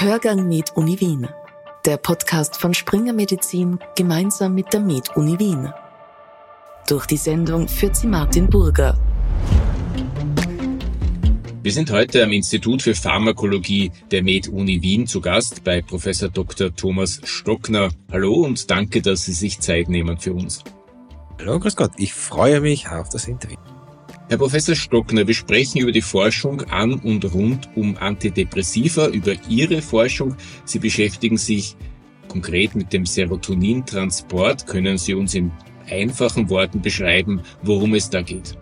Hörgang Med Uni Wien. Der Podcast von Springer Medizin gemeinsam mit der Med Uni Wien. Durch die Sendung führt sie Martin Burger. Wir sind heute am Institut für Pharmakologie der Med Uni Wien zu Gast bei Professor Dr. Thomas Stockner. Hallo und danke, dass Sie sich Zeit nehmen für uns. Hallo, grüß Gott. Ich freue mich auf das Interview. Herr Professor Stockner, wir sprechen über die Forschung an und rund um Antidepressiva, über Ihre Forschung. Sie beschäftigen sich konkret mit dem Serotonintransport. Können Sie uns in einfachen Worten beschreiben, worum es da geht?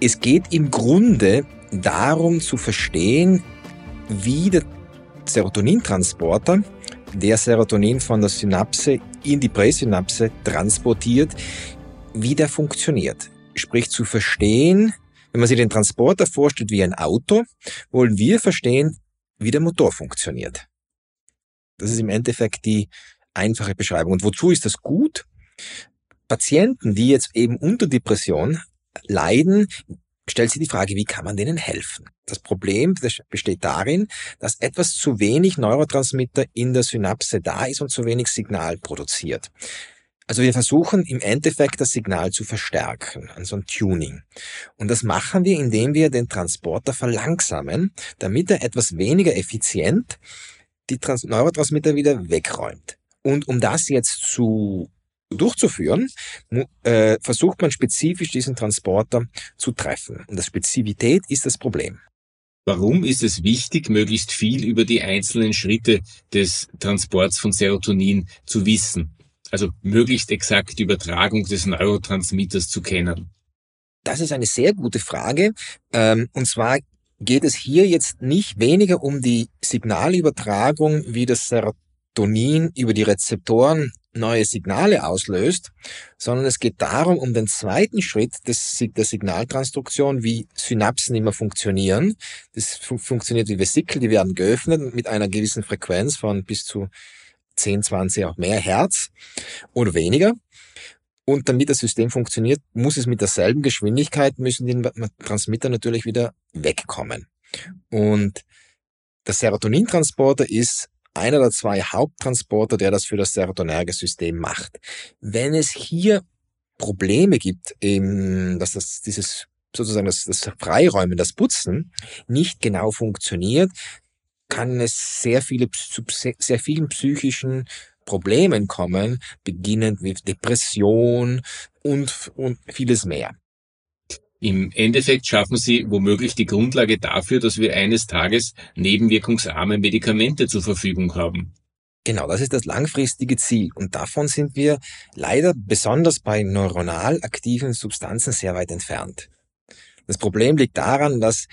Es geht im Grunde darum zu verstehen, wie der Serotonintransporter, der Serotonin von der Synapse in die Präsynapse transportiert, wie der funktioniert sprich zu verstehen, wenn man sich den Transporter vorstellt wie ein Auto, wollen wir verstehen, wie der Motor funktioniert. Das ist im Endeffekt die einfache Beschreibung. Und wozu ist das gut? Patienten, die jetzt eben unter Depression leiden, stellt sich die Frage, wie kann man denen helfen? Das Problem besteht darin, dass etwas zu wenig Neurotransmitter in der Synapse da ist und zu wenig Signal produziert. Also wir versuchen im Endeffekt das Signal zu verstärken, an so ein Tuning. Und das machen wir, indem wir den Transporter verlangsamen, damit er etwas weniger effizient die Trans Neurotransmitter wieder wegräumt. Und um das jetzt zu durchzuführen, äh, versucht man spezifisch diesen Transporter zu treffen. Und das Spezifität ist das Problem. Warum ist es wichtig, möglichst viel über die einzelnen Schritte des Transports von Serotonin zu wissen? Also möglichst exakt die Übertragung des Neurotransmitters zu kennen? Das ist eine sehr gute Frage. Ähm, und zwar geht es hier jetzt nicht weniger um die Signalübertragung, wie das Serotonin über die Rezeptoren neue Signale auslöst, sondern es geht darum, um den zweiten Schritt des, der Signaltransduktion, wie Synapsen immer funktionieren. Das fun funktioniert wie Vesikel, die werden geöffnet mit einer gewissen Frequenz von bis zu 10, 20, auch mehr Hertz oder weniger. Und damit das System funktioniert, muss es mit derselben Geschwindigkeit, müssen die Transmitter natürlich wieder wegkommen. Und der Serotonintransporter ist einer der zwei Haupttransporter, der das für das serotonerge System macht. Wenn es hier Probleme gibt, dass das, dieses sozusagen das, das Freiräumen, das Putzen nicht genau funktioniert, kann es sehr viele, zu sehr vielen psychischen Problemen kommen, beginnend mit Depression und, und vieles mehr. Im Endeffekt schaffen Sie womöglich die Grundlage dafür, dass wir eines Tages nebenwirkungsarme Medikamente zur Verfügung haben. Genau, das ist das langfristige Ziel. Und davon sind wir leider besonders bei neuronal aktiven Substanzen sehr weit entfernt. Das Problem liegt daran, dass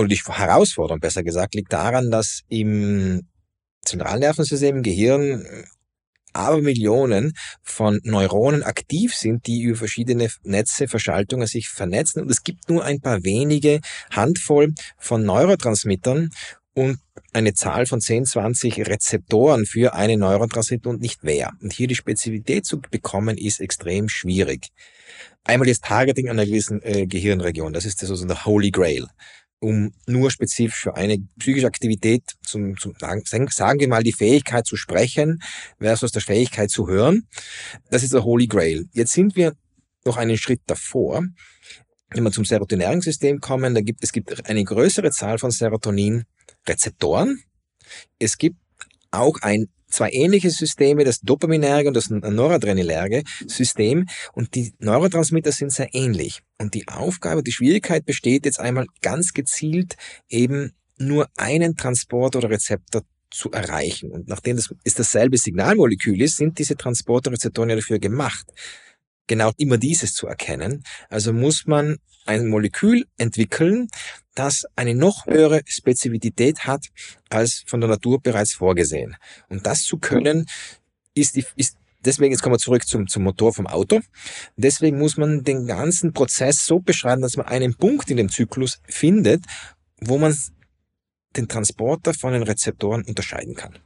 oder die Herausforderung besser gesagt, liegt daran, dass im Zentralnervensystem, im Gehirn aber Millionen von Neuronen aktiv sind, die über verschiedene Netze, Verschaltungen sich vernetzen. Und es gibt nur ein paar wenige Handvoll von Neurotransmittern und eine Zahl von 10, 20 Rezeptoren für eine Neurotransmitter und nicht mehr. Und hier die Spezifität zu bekommen, ist extrem schwierig. Einmal das Targeting einer gewissen äh, Gehirnregion, das ist sozusagen der Holy Grail um nur spezifisch für eine psychische Aktivität zum, zum sagen wir mal die Fähigkeit zu sprechen versus der Fähigkeit zu hören. Das ist der Holy Grail. Jetzt sind wir noch einen Schritt davor. Wenn wir zum serotonergen System kommen, da gibt es gibt eine größere Zahl von Serotonin-Rezeptoren. Es gibt auch ein zwei ähnliche Systeme, das dopaminerge und das noradrenerge System. Und die Neurotransmitter sind sehr ähnlich. Und die Aufgabe, die Schwierigkeit besteht jetzt einmal ganz gezielt eben nur einen Transport oder Rezeptor zu erreichen. Und nachdem das ist dasselbe Signalmolekül ist, sind diese Transporterrezeptoren ja dafür gemacht genau immer dieses zu erkennen. Also muss man ein Molekül entwickeln, das eine noch höhere Spezifität hat als von der Natur bereits vorgesehen. Und das zu können, ist, die, ist deswegen, jetzt kommen wir zurück zum, zum Motor vom Auto. Deswegen muss man den ganzen Prozess so beschreiben, dass man einen Punkt in dem Zyklus findet, wo man den Transporter von den Rezeptoren unterscheiden kann.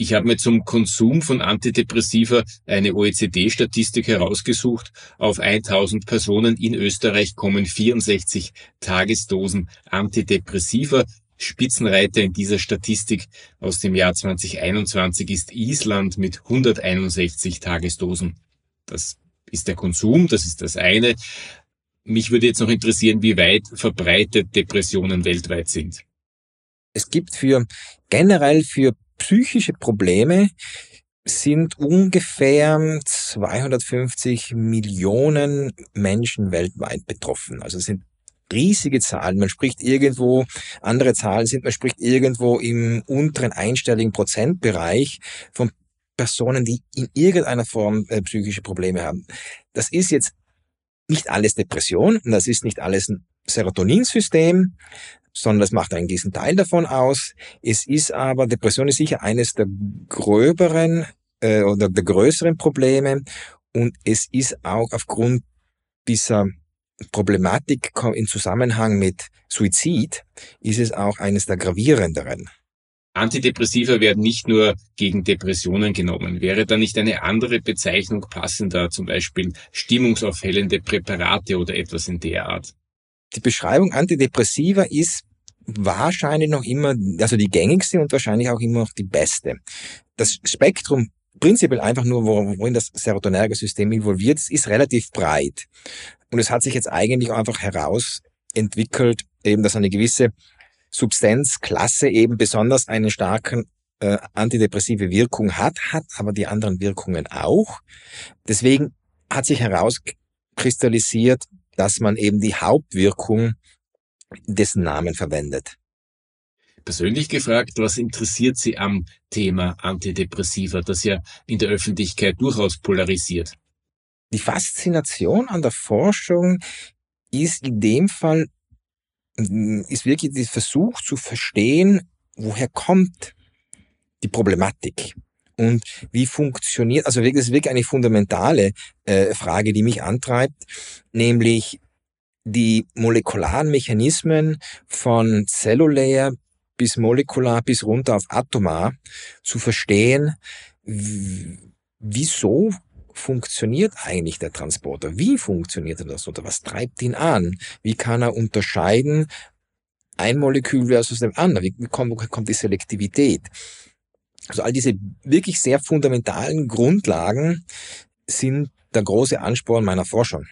Ich habe mir zum Konsum von Antidepressiva eine OECD-Statistik herausgesucht. Auf 1000 Personen in Österreich kommen 64 Tagesdosen Antidepressiva. Spitzenreiter in dieser Statistik aus dem Jahr 2021 ist Island mit 161 Tagesdosen. Das ist der Konsum, das ist das eine. Mich würde jetzt noch interessieren, wie weit verbreitet Depressionen weltweit sind. Es gibt für generell für psychische Probleme sind ungefähr 250 Millionen Menschen weltweit betroffen. Also es sind riesige Zahlen. Man spricht irgendwo, andere Zahlen sind, man spricht irgendwo im unteren einstelligen Prozentbereich von Personen, die in irgendeiner Form äh, psychische Probleme haben. Das ist jetzt nicht alles Depression das ist nicht alles ein Serotoninsystem, sondern das macht einen gewissen Teil davon aus. Es ist aber, Depression ist sicher eines der gröberen äh, oder der größeren Probleme und es ist auch aufgrund dieser Problematik in Zusammenhang mit Suizid, ist es auch eines der gravierenderen. Antidepressiva werden nicht nur gegen Depressionen genommen. Wäre da nicht eine andere Bezeichnung passender, zum Beispiel stimmungsaufhellende Präparate oder etwas in der Art? Die Beschreibung Antidepressiva ist wahrscheinlich noch immer, also die gängigste und wahrscheinlich auch immer noch die beste. Das Spektrum prinzipiell einfach nur, worin das serotonerge System involviert ist, ist relativ breit. Und es hat sich jetzt eigentlich einfach herausentwickelt, eben, dass eine gewisse Substanzklasse eben besonders eine starke äh, antidepressive Wirkung hat, hat aber die anderen Wirkungen auch. Deswegen hat sich herauskristallisiert, dass man eben die Hauptwirkung dessen Namen verwendet. Persönlich gefragt, was interessiert Sie am Thema Antidepressiva, das ja in der Öffentlichkeit durchaus polarisiert? Die Faszination an der Forschung ist in dem Fall, ist wirklich der Versuch zu verstehen, woher kommt die Problematik und wie funktioniert, also wirklich, das ist wirklich eine fundamentale äh, Frage, die mich antreibt, nämlich die molekularen Mechanismen von zellulär bis molekular bis runter auf atomar zu verstehen, wieso funktioniert eigentlich der Transporter? Wie funktioniert er das oder was treibt ihn an? Wie kann er unterscheiden ein Molekül versus dem anderen? Wie kommt, kommt die Selektivität? Also all diese wirklich sehr fundamentalen Grundlagen sind der große Ansporn meiner Forschung.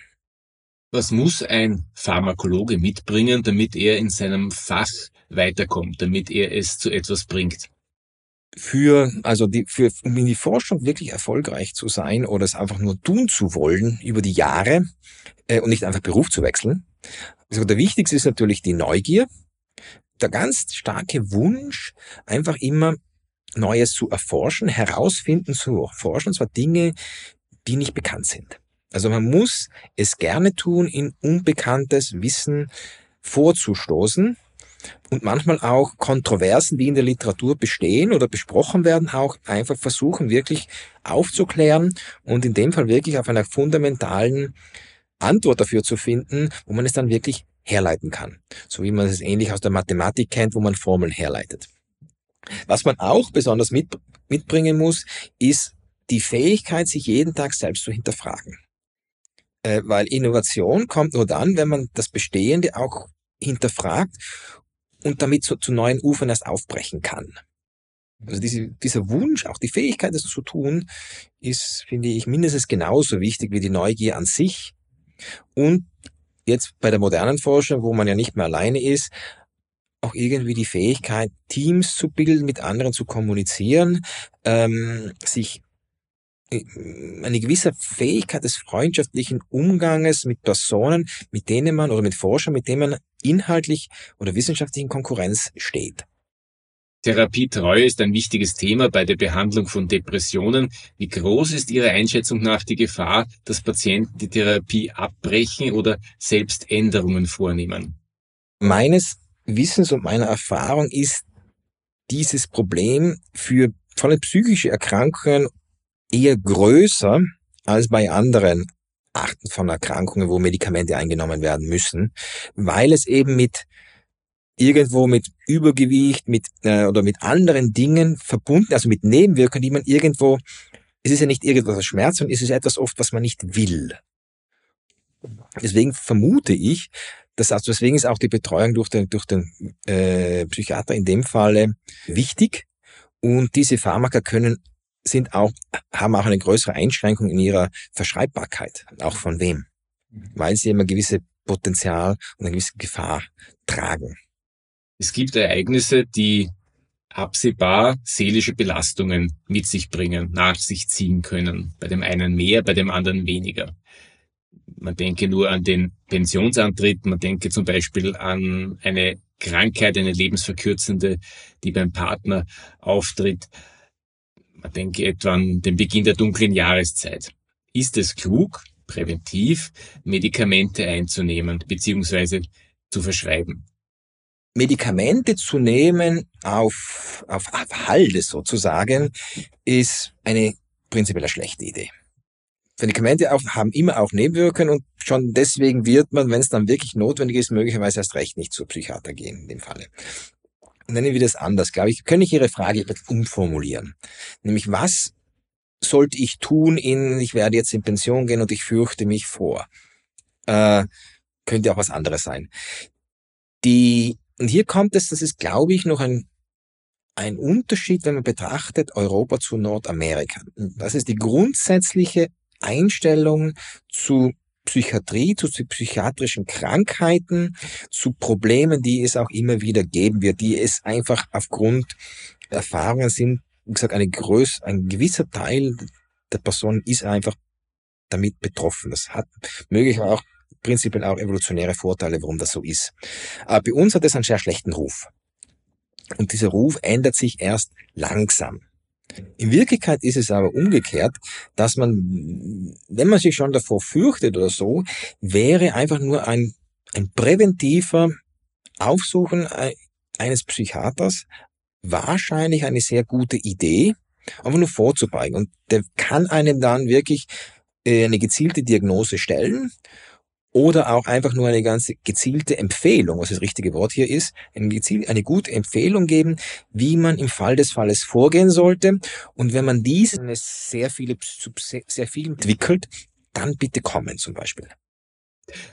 Was muss ein Pharmakologe mitbringen, damit er in seinem Fach weiterkommt, damit er es zu etwas bringt? Für, also die, für, um in die Forschung wirklich erfolgreich zu sein oder es einfach nur tun zu wollen über die Jahre äh, und nicht einfach Beruf zu wechseln. Also der wichtigste ist natürlich die Neugier, der ganz starke Wunsch, einfach immer Neues zu erforschen, herausfinden zu erforschen, und zwar Dinge, die nicht bekannt sind. Also man muss es gerne tun, in unbekanntes Wissen vorzustoßen und manchmal auch Kontroversen, die in der Literatur bestehen oder besprochen werden, auch einfach versuchen wirklich aufzuklären und in dem Fall wirklich auf einer fundamentalen Antwort dafür zu finden, wo man es dann wirklich herleiten kann. So wie man es ähnlich aus der Mathematik kennt, wo man Formeln herleitet. Was man auch besonders mit, mitbringen muss, ist die Fähigkeit, sich jeden Tag selbst zu hinterfragen. Äh, weil Innovation kommt nur dann, wenn man das Bestehende auch hinterfragt und damit zu, zu neuen Ufern erst aufbrechen kann. Also diese, dieser Wunsch, auch die Fähigkeit, das zu tun, ist, finde ich, mindestens genauso wichtig wie die Neugier an sich. Und jetzt bei der modernen Forschung, wo man ja nicht mehr alleine ist, auch irgendwie die Fähigkeit, Teams zu bilden, mit anderen zu kommunizieren, ähm, sich eine gewisse Fähigkeit des freundschaftlichen Umganges mit Personen, mit denen man oder mit Forschern, mit denen man inhaltlich oder wissenschaftlich in Konkurrenz steht. Therapietreue ist ein wichtiges Thema bei der Behandlung von Depressionen. Wie groß ist Ihrer Einschätzung nach die Gefahr, dass Patienten die Therapie abbrechen oder selbst Änderungen vornehmen? Meines Wissens und meiner Erfahrung ist dieses Problem für vor allem psychische Erkrankungen eher größer als bei anderen Arten von Erkrankungen, wo Medikamente eingenommen werden müssen, weil es eben mit irgendwo mit Übergewicht, mit äh, oder mit anderen Dingen verbunden, also mit Nebenwirkungen, die man irgendwo, es ist ja nicht irgendwas Schmerz, sondern es ist etwas oft, was man nicht will. Deswegen vermute ich, Das heißt, deswegen ist auch die Betreuung durch den, durch den äh, Psychiater in dem Falle wichtig. Und diese Pharmaka können sind auch, haben auch eine größere Einschränkung in ihrer Verschreibbarkeit. Auch von wem? Mhm. Weil sie immer gewisse Potenzial und eine gewisse Gefahr tragen. Es gibt Ereignisse, die absehbar seelische Belastungen mit sich bringen, nach sich ziehen können. Bei dem einen mehr, bei dem anderen weniger. Man denke nur an den Pensionsantritt, man denke zum Beispiel an eine Krankheit, eine lebensverkürzende, die beim Partner auftritt. Man denke etwa an den Beginn der dunklen Jahreszeit. Ist es klug, präventiv Medikamente einzunehmen bzw. zu verschreiben? Medikamente zu nehmen auf, auf, auf Halde sozusagen, ist eine prinzipiell schlechte Idee. Medikamente auch, haben immer auch Nebenwirkungen und schon deswegen wird man, wenn es dann wirklich notwendig ist, möglicherweise erst recht nicht zur Psychiater gehen in dem Falle. Nennen wir das anders, glaube ich. Könnte ich Ihre Frage umformulieren? Nämlich, was sollte ich tun in, ich werde jetzt in Pension gehen und ich fürchte mich vor? Äh, könnte auch was anderes sein. Die und hier kommt es, das ist, glaube ich, noch ein, ein Unterschied, wenn man betrachtet Europa zu Nordamerika. Das ist die grundsätzliche Einstellung zu Psychiatrie, zu psychiatrischen Krankheiten, zu Problemen, die es auch immer wieder geben wird, die es einfach aufgrund Erfahrungen sind, wie gesagt, eine größ, ein gewisser Teil der Personen ist einfach damit betroffen. Das hat möglicherweise auch prinzipiell auch evolutionäre Vorteile, warum das so ist. Aber bei uns hat es einen sehr schlechten Ruf. Und dieser Ruf ändert sich erst langsam. In Wirklichkeit ist es aber umgekehrt, dass man, wenn man sich schon davor fürchtet oder so, wäre einfach nur ein, ein präventiver Aufsuchen eines Psychiaters wahrscheinlich eine sehr gute Idee, einfach nur vorzubeugen. Und der kann einem dann wirklich äh, eine gezielte Diagnose stellen oder auch einfach nur eine ganz gezielte Empfehlung, was das richtige Wort hier ist, eine, gezielte, eine gute Empfehlung geben, wie man im Fall des Falles vorgehen sollte. Und wenn man diese sehr viele, sehr viel entwickelt, dann bitte kommen zum Beispiel.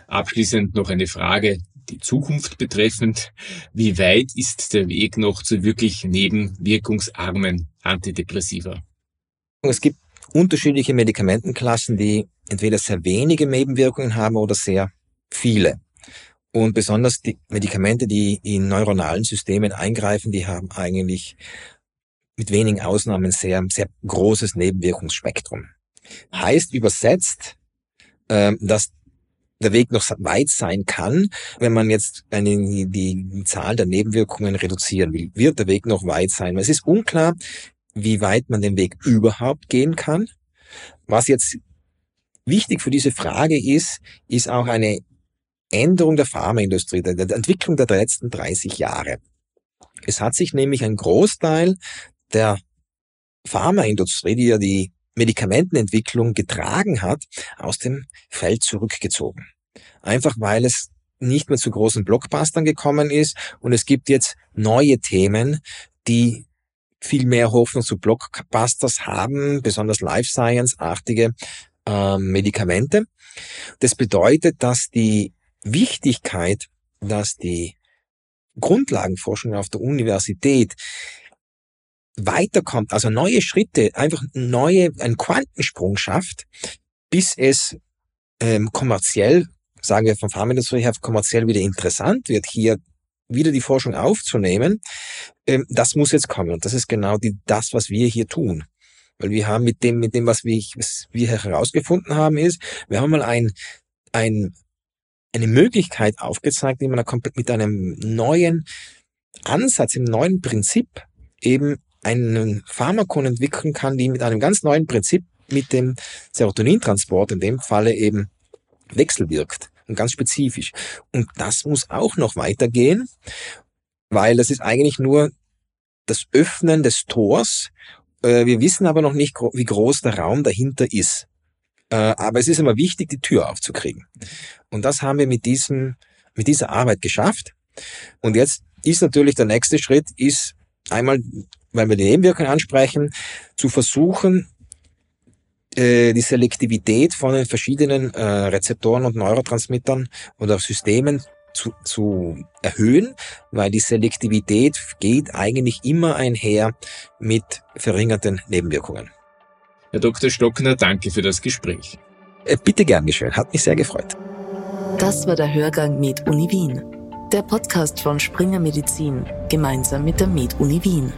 Abschließend noch eine Frage, die Zukunft betreffend. Wie weit ist der Weg noch zu wirklich nebenwirkungsarmen Antidepressiva? Es gibt unterschiedliche Medikamentenklassen, die entweder sehr wenige Nebenwirkungen haben oder sehr viele. Und besonders die Medikamente, die in neuronalen Systemen eingreifen, die haben eigentlich mit wenigen Ausnahmen sehr, sehr großes Nebenwirkungsspektrum. Heißt übersetzt, ähm, dass der Weg noch weit sein kann, wenn man jetzt die Zahl der Nebenwirkungen reduzieren will, wird der Weg noch weit sein. Es ist unklar, wie weit man den Weg überhaupt gehen kann. Was jetzt wichtig für diese Frage ist, ist auch eine Änderung der Pharmaindustrie, der, Entwicklung der letzten 30 Jahre. Es hat sich nämlich ein Großteil der Pharmaindustrie, die ja die Medikamentenentwicklung getragen hat, aus dem Feld zurückgezogen. Einfach weil es nicht mehr zu großen Blockbustern gekommen ist und es gibt jetzt neue Themen, die viel mehr Hoffnung zu Blockbusters haben, besonders Life Science-artige äh, Medikamente. Das bedeutet, dass die Wichtigkeit, dass die Grundlagenforschung auf der Universität weiterkommt, also neue Schritte, einfach neue, einen Quantensprung schafft, bis es ähm, kommerziell, sagen wir vom Pharmaindustrie her, kommerziell wieder interessant wird, hier wieder die Forschung aufzunehmen, ähm, das muss jetzt kommen. Und das ist genau die, das, was wir hier tun. Weil wir haben mit dem, mit dem, was wir, was wir herausgefunden haben, ist, wir haben mal ein, ein, eine Möglichkeit aufgezeigt, wie man mit einem neuen Ansatz, einem neuen Prinzip eben einen Pharmakon entwickeln kann, die mit einem ganz neuen Prinzip mit dem Serotonintransport in dem Falle eben wechselwirkt und ganz spezifisch. Und das muss auch noch weitergehen, weil das ist eigentlich nur das Öffnen des Tors. Äh, wir wissen aber noch nicht, wie groß der Raum dahinter ist. Äh, aber es ist immer wichtig, die Tür aufzukriegen. Und das haben wir mit diesem, mit dieser Arbeit geschafft. Und jetzt ist natürlich der nächste Schritt, ist einmal, weil wir die Nebenwirkungen ansprechen, zu versuchen, die Selektivität von den verschiedenen äh, Rezeptoren und Neurotransmittern oder Systemen zu, zu erhöhen, weil die Selektivität geht eigentlich immer einher mit verringerten Nebenwirkungen. Herr Dr. Stockner, danke für das Gespräch. Äh, bitte gern geschehen, hat mich sehr gefreut. Das war der Hörgang Med Uni Wien, der Podcast von Springer Medizin gemeinsam mit der Med Uni Wien.